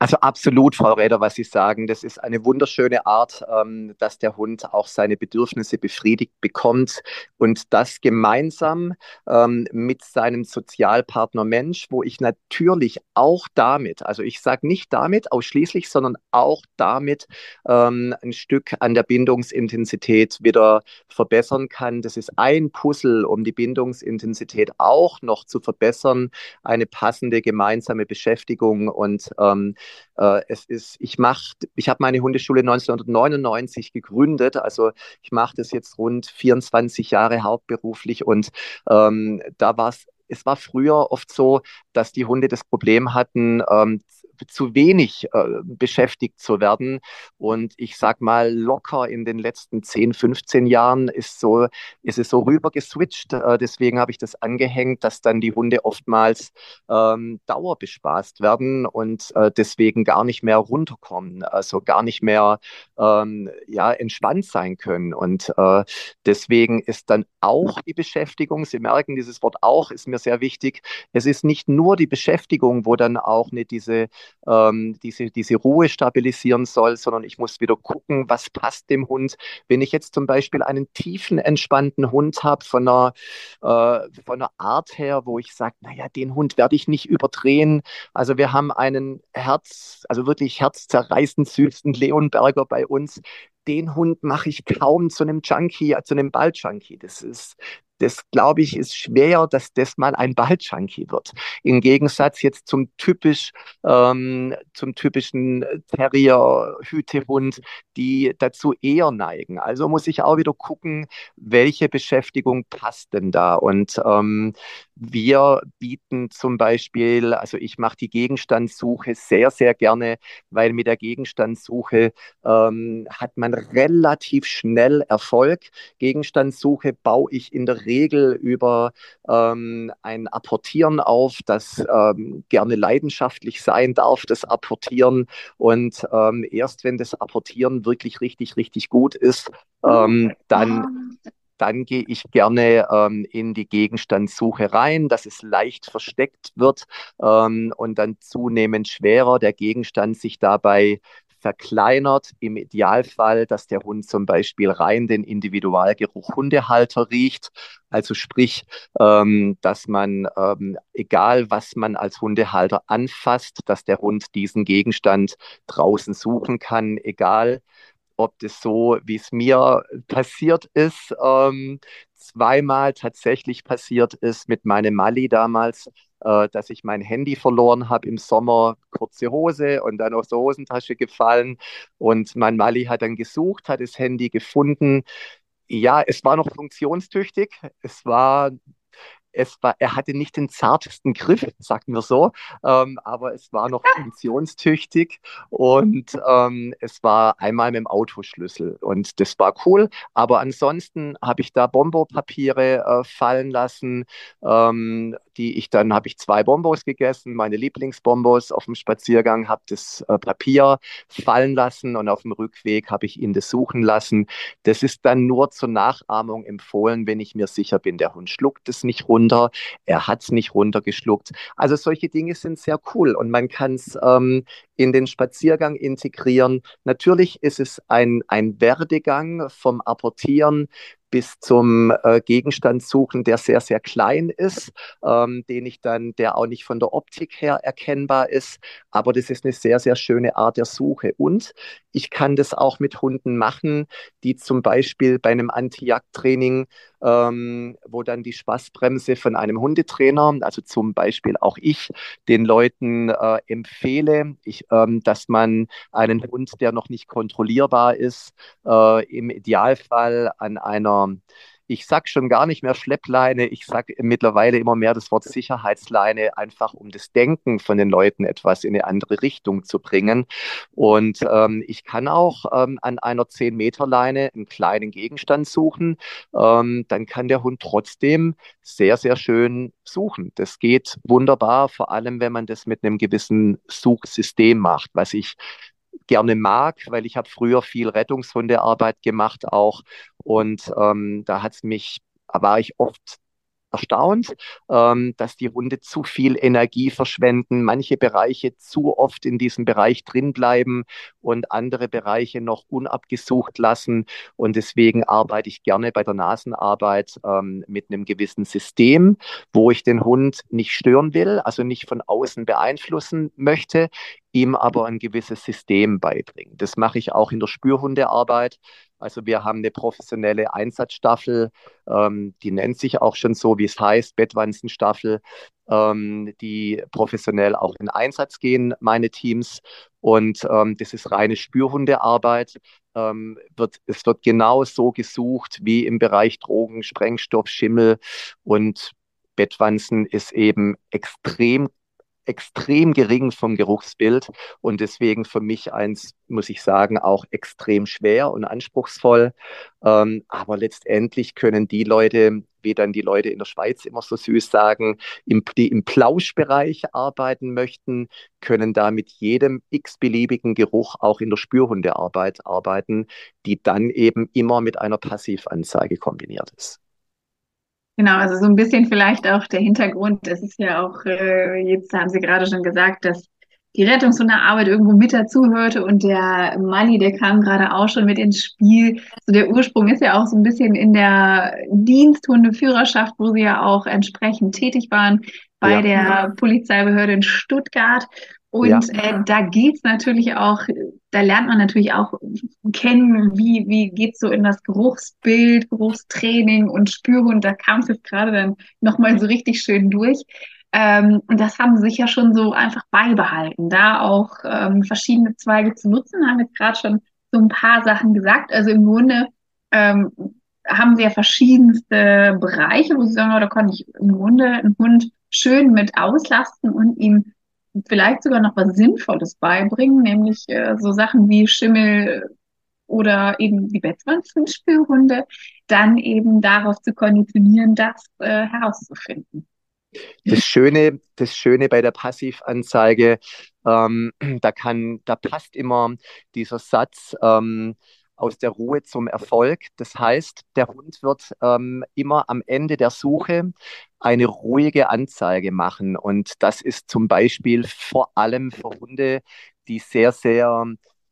Also absolut, Frau Räder, was Sie sagen. Das ist eine wunderschöne Art, ähm, dass der Hund auch seine Bedürfnisse befriedigt bekommt und das gemeinsam ähm, mit seinem Sozialpartner Mensch, wo ich natürlich auch damit, also ich sage nicht damit ausschließlich, sondern auch damit ähm, ein Stück an der Bindungsintensität wieder verbessern kann. Das ist ein Puzzle, um die Bindungsintensität auch noch zu verbessern, eine passende gemeinsame Beschäftigung und ähm, äh, es ist, ich mache, ich habe meine Hundeschule 1999 gegründet, also ich mache das jetzt rund 24 Jahre hauptberuflich und ähm, da war es es war früher oft so, dass die Hunde das Problem hatten, ähm, zu wenig äh, beschäftigt zu werden. Und ich sag mal, locker in den letzten 10, 15 Jahren ist, so, ist es so rüber geswitcht. Äh, deswegen habe ich das angehängt, dass dann die Hunde oftmals ähm, dauerbespaßt werden und äh, deswegen gar nicht mehr runterkommen, also gar nicht mehr ähm, ja, entspannt sein können. Und äh, deswegen ist dann auch die Beschäftigung, Sie merken, dieses Wort auch ist mir sehr wichtig. Es ist nicht nur die Beschäftigung, wo dann auch eine, diese ähm, diese, diese Ruhe stabilisieren soll, sondern ich muss wieder gucken, was passt dem Hund. Wenn ich jetzt zum Beispiel einen tiefen, entspannten Hund habe, von äh, von einer Art her, wo ich sage, naja, den Hund werde ich nicht überdrehen. Also wir haben einen Herz, also wirklich herzzerreißend süßen Leonberger bei uns, den Hund mache ich kaum zu einem Junkie, zu einem Balljunkie. Das ist, das glaube ich, ist schwer, dass das mal ein Balljunkie wird. Im Gegensatz jetzt zum typisch, ähm, zum typischen Terrier-Hütehund, die dazu eher neigen. Also muss ich auch wieder gucken, welche Beschäftigung passt denn da. Und ähm, wir bieten zum Beispiel, also ich mache die Gegenstandssuche sehr, sehr gerne, weil mit der Gegenstandssuche ähm, hat man relativ schnell Erfolg. Gegenstandssuche baue ich in der Regel über ähm, ein Apportieren auf, das ähm, gerne leidenschaftlich sein darf, das Apportieren. Und ähm, erst wenn das Apportieren wirklich richtig, richtig gut ist, ähm, dann dann gehe ich gerne ähm, in die Gegenstandssuche rein, dass es leicht versteckt wird ähm, und dann zunehmend schwerer der Gegenstand sich dabei verkleinert. Im Idealfall, dass der Hund zum Beispiel rein den Individualgeruch Hundehalter riecht. Also sprich, ähm, dass man, ähm, egal was man als Hundehalter anfasst, dass der Hund diesen Gegenstand draußen suchen kann, egal ob das so, wie es mir passiert ist, ähm, zweimal tatsächlich passiert ist mit meinem Mali damals, äh, dass ich mein Handy verloren habe im Sommer, kurze Hose und dann aus der Hosentasche gefallen. Und mein Mali hat dann gesucht, hat das Handy gefunden. Ja, es war noch funktionstüchtig. Es war es war, er hatte nicht den zartesten Griff, sagen wir so, ähm, aber es war noch funktionstüchtig und ähm, es war einmal mit dem Autoschlüssel und das war cool. Aber ansonsten habe ich da Bombo-Papiere äh, fallen lassen, ähm, die ich dann habe ich zwei Bombos gegessen, meine Lieblingsbombos auf dem Spaziergang, habe das äh, Papier fallen lassen und auf dem Rückweg habe ich ihn das suchen lassen. Das ist dann nur zur Nachahmung empfohlen, wenn ich mir sicher bin, der Hund schluckt es nicht runter runter, er hat es nicht runtergeschluckt. Also solche Dinge sind sehr cool und man kann es ähm, in den Spaziergang integrieren. Natürlich ist es ein, ein Werdegang vom Apportieren bis zum äh, Gegenstand suchen, der sehr, sehr klein ist, ähm, den ich dann, der auch nicht von der Optik her erkennbar ist. Aber das ist eine sehr, sehr schöne Art der Suche. Und ich kann das auch mit Hunden machen, die zum Beispiel bei einem Anti-Jagd-Training, ähm, wo dann die Spaßbremse von einem Hundetrainer, also zum Beispiel auch ich, den Leuten äh, empfehle, ich, ähm, dass man einen Hund, der noch nicht kontrollierbar ist, äh, im Idealfall an einer ich sage schon gar nicht mehr Schleppleine, ich sage mittlerweile immer mehr das Wort Sicherheitsleine, einfach um das Denken von den Leuten etwas in eine andere Richtung zu bringen. Und ähm, ich kann auch ähm, an einer 10-Meter-Leine einen kleinen Gegenstand suchen. Ähm, dann kann der Hund trotzdem sehr, sehr schön suchen. Das geht wunderbar, vor allem wenn man das mit einem gewissen Suchsystem macht, was ich gerne mag, weil ich habe früher viel Rettungshundearbeit gemacht auch. Und ähm, da hat es mich, war ich oft erstaunt, ähm, dass die Hunde zu viel Energie verschwenden, manche Bereiche zu oft in diesem Bereich drin bleiben und andere Bereiche noch unabgesucht lassen. Und deswegen arbeite ich gerne bei der Nasenarbeit ähm, mit einem gewissen System, wo ich den Hund nicht stören will, also nicht von außen beeinflussen möchte, ihm aber ein gewisses System beibringen. Das mache ich auch in der Spürhundearbeit. Also wir haben eine professionelle Einsatzstaffel, ähm, die nennt sich auch schon so, wie es heißt, Bettwanzenstaffel, ähm, die professionell auch in Einsatz gehen, meine Teams. Und ähm, das ist reine Spürhundearbeit. Ähm, wird, es wird genau so gesucht wie im Bereich Drogen, Sprengstoff, Schimmel und Bettwanzen ist eben extrem extrem gering vom Geruchsbild und deswegen für mich eins, muss ich sagen, auch extrem schwer und anspruchsvoll. Ähm, aber letztendlich können die Leute, wie dann die Leute in der Schweiz immer so süß sagen, im, die im Plauschbereich arbeiten möchten, können da mit jedem x-beliebigen Geruch auch in der Spürhundearbeit arbeiten, die dann eben immer mit einer Passivanzeige kombiniert ist. Genau, also so ein bisschen vielleicht auch der Hintergrund. Es ist ja auch, äh, jetzt haben Sie gerade schon gesagt, dass die Rettungshundearbeit irgendwo mit dazuhörte und der Mali, der kam gerade auch schon mit ins Spiel. So der Ursprung ist ja auch so ein bisschen in der Diensthundeführerschaft, wo Sie ja auch entsprechend tätig waren bei ja. der Polizeibehörde in Stuttgart. Und ja. äh, da geht's natürlich auch, da lernt man natürlich auch kennen, wie, wie geht's so in das Geruchsbild, Geruchstraining und Spürhund. Da kam es jetzt gerade dann nochmal so richtig schön durch. Ähm, und das haben sie sich ja schon so einfach beibehalten, da auch ähm, verschiedene Zweige zu nutzen, haben jetzt gerade schon so ein paar Sachen gesagt. Also im Grunde ähm, haben sie ja verschiedenste Bereiche, wo sie sagen, oh, da kann ich im Grunde einen Hund schön mit auslasten und ihm vielleicht sogar noch was Sinnvolles beibringen, nämlich äh, so Sachen wie Schimmel oder eben die Bettwanzenspürhunde, dann eben darauf zu konditionieren, das äh, herauszufinden. Das Schöne, das Schöne bei der Passivanzeige, ähm, da kann, da passt immer dieser Satz, ähm, aus der Ruhe zum Erfolg. Das heißt, der Hund wird ähm, immer am Ende der Suche eine ruhige Anzeige machen. Und das ist zum Beispiel vor allem für Hunde, die sehr, sehr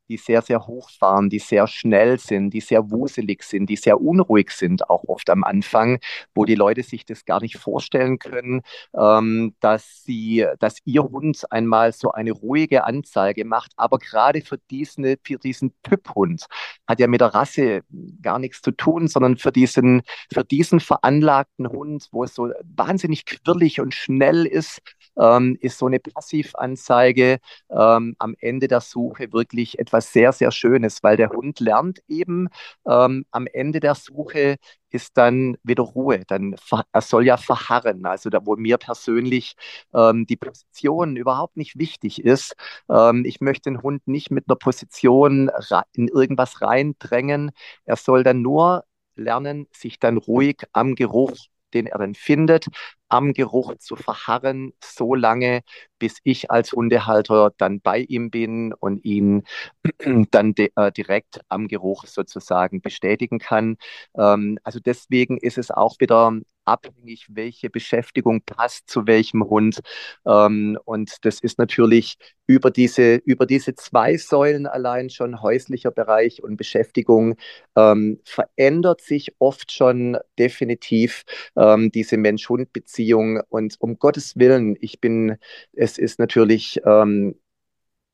die sehr, sehr hoch fahren, die sehr schnell sind, die sehr wuselig sind, die sehr unruhig sind, auch oft am Anfang, wo die Leute sich das gar nicht vorstellen können, ähm, dass sie, dass ihr Hund einmal so eine ruhige Anzeige macht. Aber gerade für diesen, für diesen Typhund hat ja mit der Rasse gar nichts zu tun, sondern für diesen, für diesen veranlagten Hund, wo es so wahnsinnig quirlig und schnell ist, ähm, ist so eine Passivanzeige ähm, am Ende der Suche wirklich etwas sehr, sehr Schönes, weil der Hund lernt eben ähm, am Ende der Suche ist dann wieder Ruhe. Dann er soll ja verharren. Also da, wo mir persönlich ähm, die Position überhaupt nicht wichtig ist. Ähm, ich möchte den Hund nicht mit einer Position in irgendwas reindrängen. Er soll dann nur lernen, sich dann ruhig am Geruch den er dann findet, am Geruch zu verharren, so lange, bis ich als Hundehalter dann bei ihm bin und ihn dann äh, direkt am Geruch sozusagen bestätigen kann. Ähm, also deswegen ist es auch wieder abhängig, welche Beschäftigung passt zu welchem Hund. Ähm, und das ist natürlich über diese, über diese zwei Säulen allein schon häuslicher Bereich und Beschäftigung ähm, verändert sich oft schon definitiv ähm, diese Mensch-Hund-Beziehung. Und um Gottes Willen, ich bin, es ist natürlich ähm,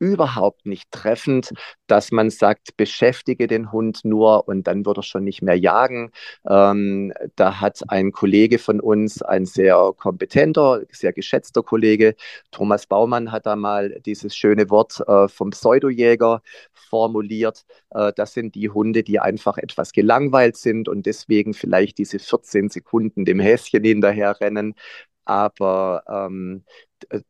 überhaupt nicht treffend, dass man sagt, beschäftige den Hund nur und dann wird er schon nicht mehr jagen. Ähm, da hat ein Kollege von uns, ein sehr kompetenter, sehr geschätzter Kollege, Thomas Baumann, hat da mal dieses schöne Wort äh, vom Pseudojäger formuliert. Äh, das sind die Hunde, die einfach etwas gelangweilt sind und deswegen vielleicht diese 14 Sekunden dem Häschen hinterher rennen. Aber ähm,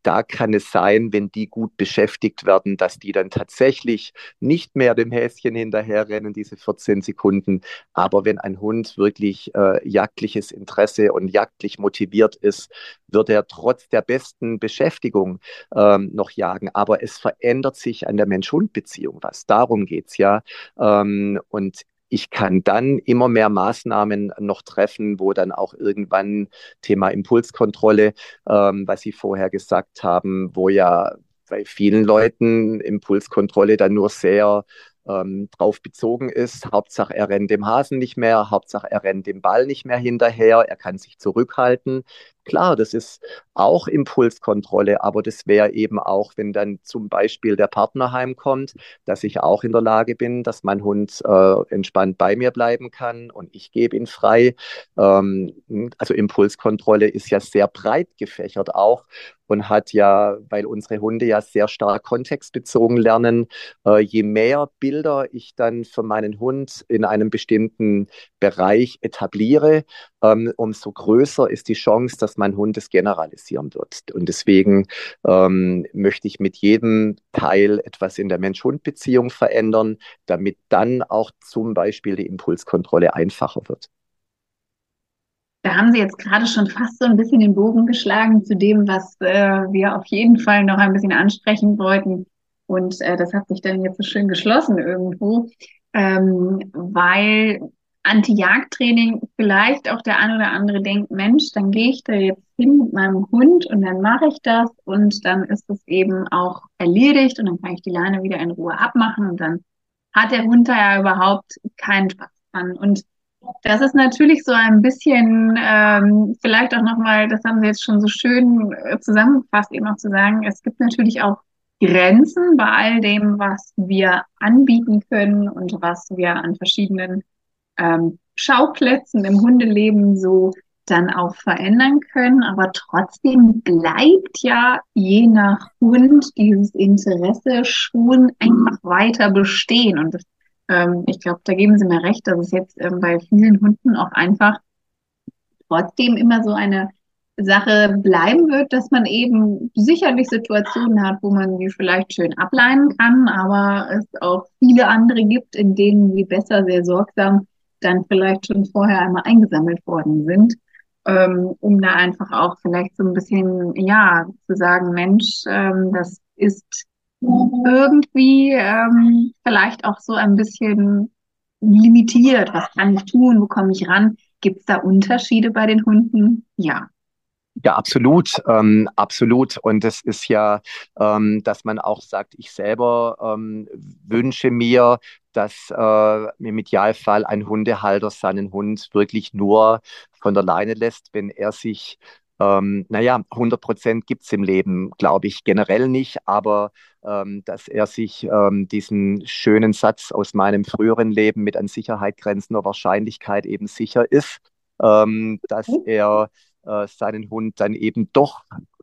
da kann es sein, wenn die gut beschäftigt werden, dass die dann tatsächlich nicht mehr dem Häschen hinterherrennen, diese 14 Sekunden. Aber wenn ein Hund wirklich äh, jagdliches Interesse und jagdlich motiviert ist, wird er trotz der besten Beschäftigung ähm, noch jagen. Aber es verändert sich an der Mensch-Hund-Beziehung was. Darum geht es ja. Ähm, und ich kann dann immer mehr Maßnahmen noch treffen, wo dann auch irgendwann Thema Impulskontrolle, ähm, was Sie vorher gesagt haben, wo ja bei vielen Leuten Impulskontrolle dann nur sehr ähm, drauf bezogen ist. Hauptsache, er rennt dem Hasen nicht mehr, Hauptsache, er rennt dem Ball nicht mehr hinterher, er kann sich zurückhalten. Klar, das ist auch Impulskontrolle, aber das wäre eben auch, wenn dann zum Beispiel der Partner heimkommt, dass ich auch in der Lage bin, dass mein Hund äh, entspannt bei mir bleiben kann und ich gebe ihn frei. Ähm, also Impulskontrolle ist ja sehr breit gefächert auch und hat ja, weil unsere Hunde ja sehr stark kontextbezogen lernen, äh, je mehr Bilder ich dann für meinen Hund in einem bestimmten Bereich etabliere, ähm, umso größer ist die Chance, dass mein Hund es generalisieren wird. Und deswegen ähm, möchte ich mit jedem Teil etwas in der Mensch-Hund-Beziehung verändern, damit dann auch zum Beispiel die Impulskontrolle einfacher wird. Da haben Sie jetzt gerade schon fast so ein bisschen den Bogen geschlagen zu dem, was äh, wir auf jeden Fall noch ein bisschen ansprechen wollten. Und äh, das hat sich dann jetzt so schön geschlossen irgendwo, ähm, weil Anti-Jagd-Training vielleicht auch der ein oder andere denkt, Mensch, dann gehe ich da jetzt hin mit meinem Hund und dann mache ich das und dann ist es eben auch erledigt und dann kann ich die Leine wieder in Ruhe abmachen und dann hat der Hund da ja überhaupt keinen Spaß dran. Und das ist natürlich so ein bisschen, ähm, vielleicht auch nochmal, das haben Sie jetzt schon so schön äh, zusammengefasst, eben auch zu sagen, es gibt natürlich auch Grenzen bei all dem, was wir anbieten können und was wir an verschiedenen ähm, Schauplätzen im Hundeleben so dann auch verändern können. Aber trotzdem bleibt ja je nach Hund dieses Interesse schon einfach weiter bestehen. Und das ähm, ich glaube, da geben Sie mir recht, dass es jetzt ähm, bei vielen Hunden auch einfach trotzdem immer so eine Sache bleiben wird, dass man eben sicherlich Situationen hat, wo man sie vielleicht schön ableinen kann, aber es auch viele andere gibt, in denen sie besser sehr sorgsam dann vielleicht schon vorher einmal eingesammelt worden sind, ähm, um da einfach auch vielleicht so ein bisschen, ja, zu sagen, Mensch, ähm, das ist irgendwie ähm, vielleicht auch so ein bisschen limitiert. Was kann ich tun? Wo komme ich ran? Gibt es da Unterschiede bei den Hunden? Ja. Ja, absolut, ähm, absolut. Und es ist ja, ähm, dass man auch sagt, ich selber ähm, wünsche mir, dass äh, im Idealfall ein Hundehalter seinen Hund wirklich nur von der Leine lässt, wenn er sich, ähm, naja, 100 Prozent gibt es im Leben, glaube ich, generell nicht, aber ähm, dass er sich ähm, diesen schönen Satz aus meinem früheren Leben mit an Sicherheit grenzender Wahrscheinlichkeit eben sicher ist, ähm, dass mhm. er äh, seinen Hund dann eben doch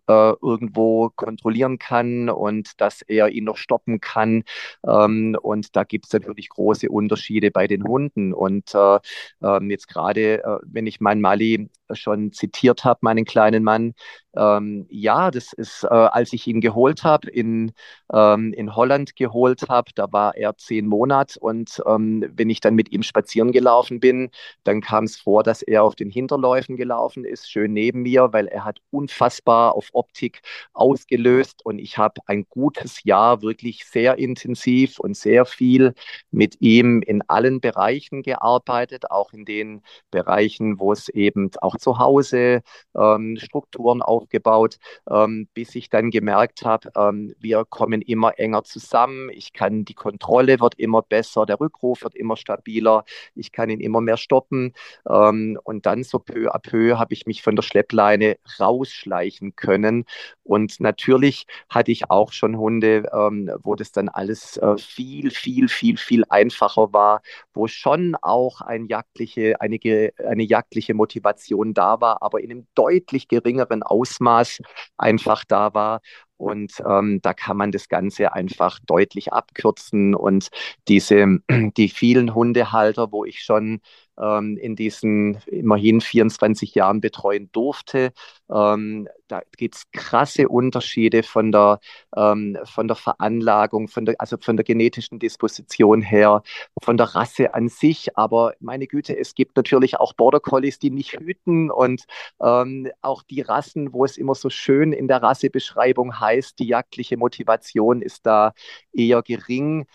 äh, irgendwo kontrollieren kann und dass er ihn noch stoppen kann. Ähm, und da gibt es natürlich große Unterschiede bei den Hunden. Und äh, ähm, jetzt gerade, äh, wenn ich meinen Mali schon zitiert habe, meinen kleinen Mann, ähm, ja, das ist, äh, als ich ihn geholt habe, in, ähm, in Holland geholt habe, da war er zehn Monate und ähm, wenn ich dann mit ihm spazieren gelaufen bin, dann kam es vor, dass er auf den Hinterläufen gelaufen ist, schön neben mir, weil er hat unfassbar auf Optik ausgelöst und ich habe ein gutes Jahr wirklich sehr intensiv und sehr viel mit ihm in allen Bereichen gearbeitet, auch in den Bereichen, wo es eben auch zu Hause ähm, Strukturen auf aufgebaut, ähm, bis ich dann gemerkt habe, ähm, wir kommen immer enger zusammen. Ich kann, die Kontrolle wird immer besser, der Rückruf wird immer stabiler, ich kann ihn immer mehr stoppen. Ähm, und dann so peu à peu habe ich mich von der Schleppleine rausschleichen können. Und natürlich hatte ich auch schon Hunde, ähm, wo das dann alles äh, viel, viel, viel, viel einfacher war, wo schon auch ein jagdliche, eine, eine jagdliche Motivation da war, aber in einem deutlich geringeren Ausmaß einfach da war. Und ähm, da kann man das Ganze einfach deutlich abkürzen. Und diese, die vielen Hundehalter, wo ich schon ähm, in diesen immerhin 24 Jahren betreuen durfte. Ähm, da gibt es krasse Unterschiede von der, ähm, von der Veranlagung, von der, also von der genetischen Disposition her, von der Rasse an sich. Aber meine Güte, es gibt natürlich auch Border Collies, die nicht hüten und ähm, auch die Rassen, wo es immer so schön in der Rassebeschreibung heißt, die jagdliche Motivation ist da eher gering.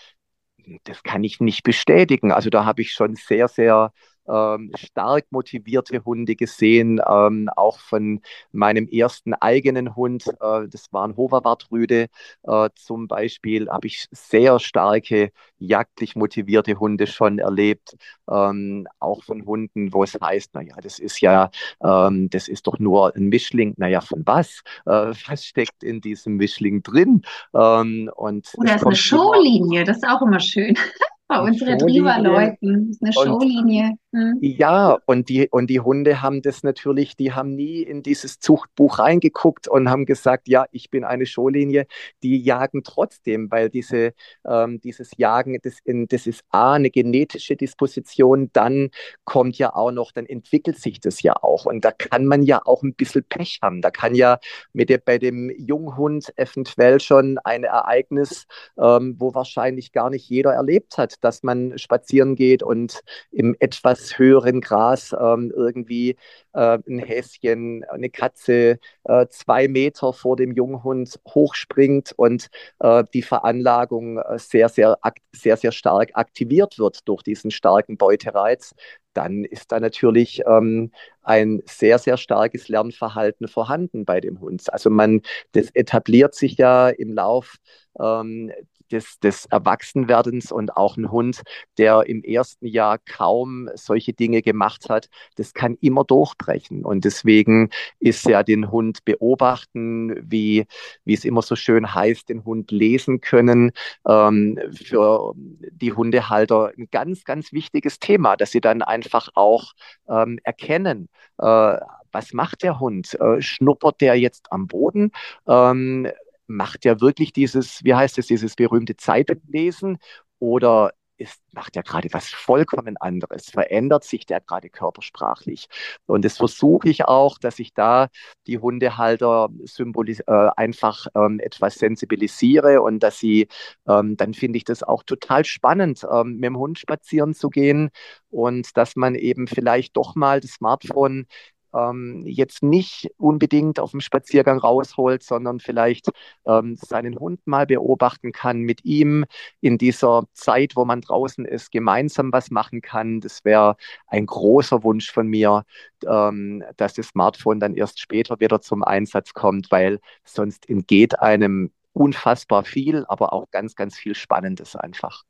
Das kann ich nicht bestätigen. Also da habe ich schon sehr, sehr ähm, stark motivierte Hunde gesehen, ähm, auch von meinem ersten eigenen Hund, äh, das war ein Hoverwartrüde äh, zum Beispiel, habe ich sehr starke jagdlich motivierte Hunde schon erlebt, ähm, auch von Hunden, wo es heißt, naja, das ist ja, ähm, das ist doch nur ein Mischling, naja, von was? Äh, was steckt in diesem Mischling drin? Ähm, und Oder ist eine Showlinie, das ist auch immer schön. Bei unseren Retriever-Leuten ist eine Showlinie. Hm. Ja, und die, und die Hunde haben das natürlich, die haben nie in dieses Zuchtbuch reingeguckt und haben gesagt, ja, ich bin eine Showlinie. Die jagen trotzdem, weil diese, ähm, dieses Jagen, das, in, das ist A, eine genetische Disposition, dann kommt ja auch noch, dann entwickelt sich das ja auch. Und da kann man ja auch ein bisschen Pech haben. Da kann ja mit der, bei dem Junghund eventuell schon ein Ereignis, ähm, wo wahrscheinlich gar nicht jeder erlebt hat, dass man spazieren geht und im etwas höheren Gras ähm, irgendwie äh, ein Häschen, eine Katze äh, zwei Meter vor dem Junghund hochspringt und äh, die Veranlagung äh, sehr, sehr, sehr, sehr stark aktiviert wird durch diesen starken Beutereiz, dann ist da natürlich ähm, ein sehr, sehr starkes Lernverhalten vorhanden bei dem Hund. Also man, das etabliert sich ja im Lauf ähm, des, des Erwachsenwerdens und auch ein Hund, der im ersten Jahr kaum solche Dinge gemacht hat, das kann immer durchbrechen. Und deswegen ist ja den Hund beobachten, wie, wie es immer so schön heißt, den Hund lesen können, ähm, für die Hundehalter ein ganz, ganz wichtiges Thema, dass sie dann einfach auch ähm, erkennen, äh, was macht der Hund? Äh, schnuppert der jetzt am Boden? Ähm, macht er wirklich dieses, wie heißt es, dieses berühmte Zeitunglesen oder ist, macht er gerade was vollkommen anderes, verändert sich der gerade körpersprachlich. Und das versuche ich auch, dass ich da die Hundehalter äh, einfach ähm, etwas sensibilisiere und dass sie, ähm, dann finde ich das auch total spannend, ähm, mit dem Hund spazieren zu gehen und dass man eben vielleicht doch mal das Smartphone ähm, jetzt nicht unbedingt auf dem Spaziergang rausholt, sondern vielleicht ähm, seinen Hund mal beobachten kann, mit ihm in dieser Zeit, wo man draußen ist, gemeinsam was machen kann. Das wäre ein großer Wunsch von mir, ähm, dass das Smartphone dann erst später wieder zum Einsatz kommt, weil sonst entgeht einem unfassbar viel, aber auch ganz, ganz viel Spannendes einfach.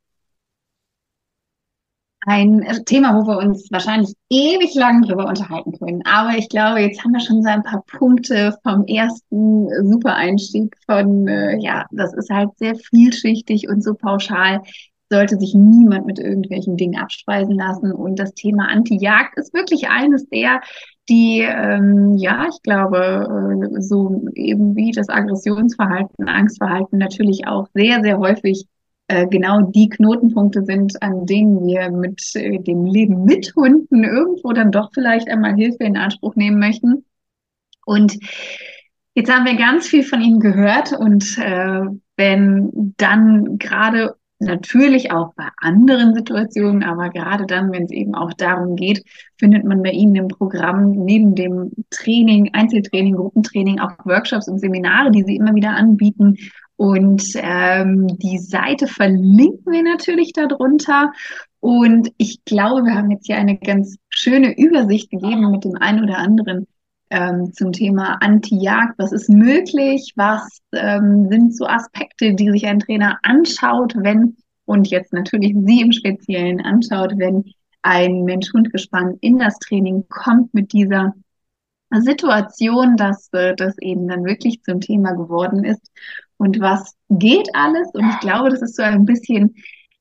Ein Thema, wo wir uns wahrscheinlich ewig lang drüber unterhalten können. Aber ich glaube, jetzt haben wir schon so ein paar Punkte vom ersten Super-Einstieg von, äh, ja, das ist halt sehr vielschichtig und so pauschal sollte sich niemand mit irgendwelchen Dingen abspeisen lassen. Und das Thema Anti-Jagd ist wirklich eines der, die, ähm, ja, ich glaube, äh, so eben wie das Aggressionsverhalten, Angstverhalten natürlich auch sehr, sehr häufig genau die Knotenpunkte sind, an denen wir mit äh, dem Leben mit Hunden irgendwo dann doch vielleicht einmal Hilfe in Anspruch nehmen möchten. Und jetzt haben wir ganz viel von Ihnen gehört und äh, wenn dann gerade natürlich auch bei anderen Situationen, aber gerade dann, wenn es eben auch darum geht, findet man bei Ihnen im Programm neben dem Training, Einzeltraining, Gruppentraining auch Workshops und Seminare, die Sie immer wieder anbieten. Und ähm, die Seite verlinken wir natürlich darunter. Und ich glaube, wir haben jetzt hier eine ganz schöne Übersicht gegeben mit dem einen oder anderen ähm, zum Thema Anti-Jagd. Was ist möglich? Was ähm, sind so Aspekte, die sich ein Trainer anschaut, wenn und jetzt natürlich Sie im Speziellen anschaut, wenn ein Mensch-Hund-Gespann in das Training kommt mit dieser Situation, dass äh, das eben dann wirklich zum Thema geworden ist. Und was geht alles? Und ich glaube, das ist so ein bisschen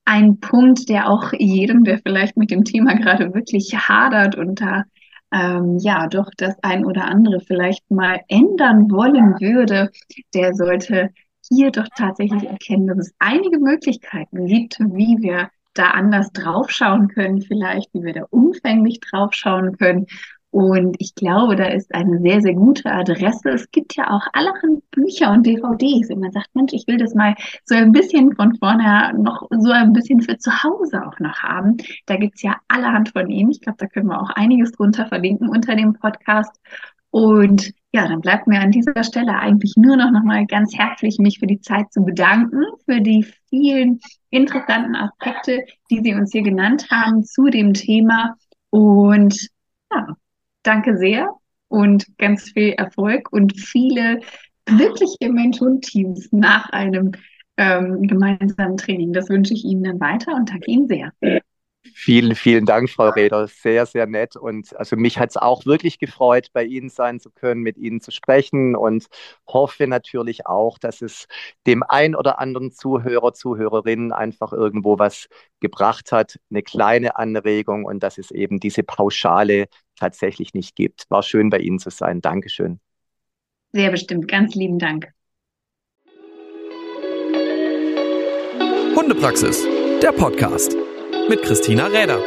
ein Punkt, der auch jedem, der vielleicht mit dem Thema gerade wirklich hadert und da ähm, ja doch das ein oder andere vielleicht mal ändern wollen würde, der sollte hier doch tatsächlich erkennen, dass es einige Möglichkeiten gibt, wie wir da anders draufschauen können, vielleicht, wie wir da umfänglich draufschauen können. Und ich glaube, da ist eine sehr, sehr gute Adresse. Es gibt ja auch allerhand Bücher und DVDs. Und man sagt, Mensch, ich will das mal so ein bisschen von vorne noch so ein bisschen für zu Hause auch noch haben. Da gibt's ja allerhand von Ihnen. Ich glaube, da können wir auch einiges drunter verlinken unter dem Podcast. Und ja, dann bleibt mir an dieser Stelle eigentlich nur noch nochmal ganz herzlich mich für die Zeit zu bedanken, für die vielen interessanten Aspekte, die Sie uns hier genannt haben zu dem Thema. Und ja, danke sehr und ganz viel Erfolg und viele glückliche Mensch-Hund-Teams nach einem ähm, gemeinsamen Training. Das wünsche ich Ihnen dann weiter und danke Ihnen sehr. Vielen, vielen Dank, Frau Reder. Sehr, sehr nett. Und also mich hat es auch wirklich gefreut, bei Ihnen sein zu können, mit Ihnen zu sprechen und hoffe natürlich auch, dass es dem ein oder anderen Zuhörer, Zuhörerinnen einfach irgendwo was gebracht hat, eine kleine Anregung und dass es eben diese Pauschale tatsächlich nicht gibt. War schön, bei Ihnen zu sein. Dankeschön. Sehr bestimmt. Ganz lieben Dank. Hundepraxis, der Podcast mit Christina Räder.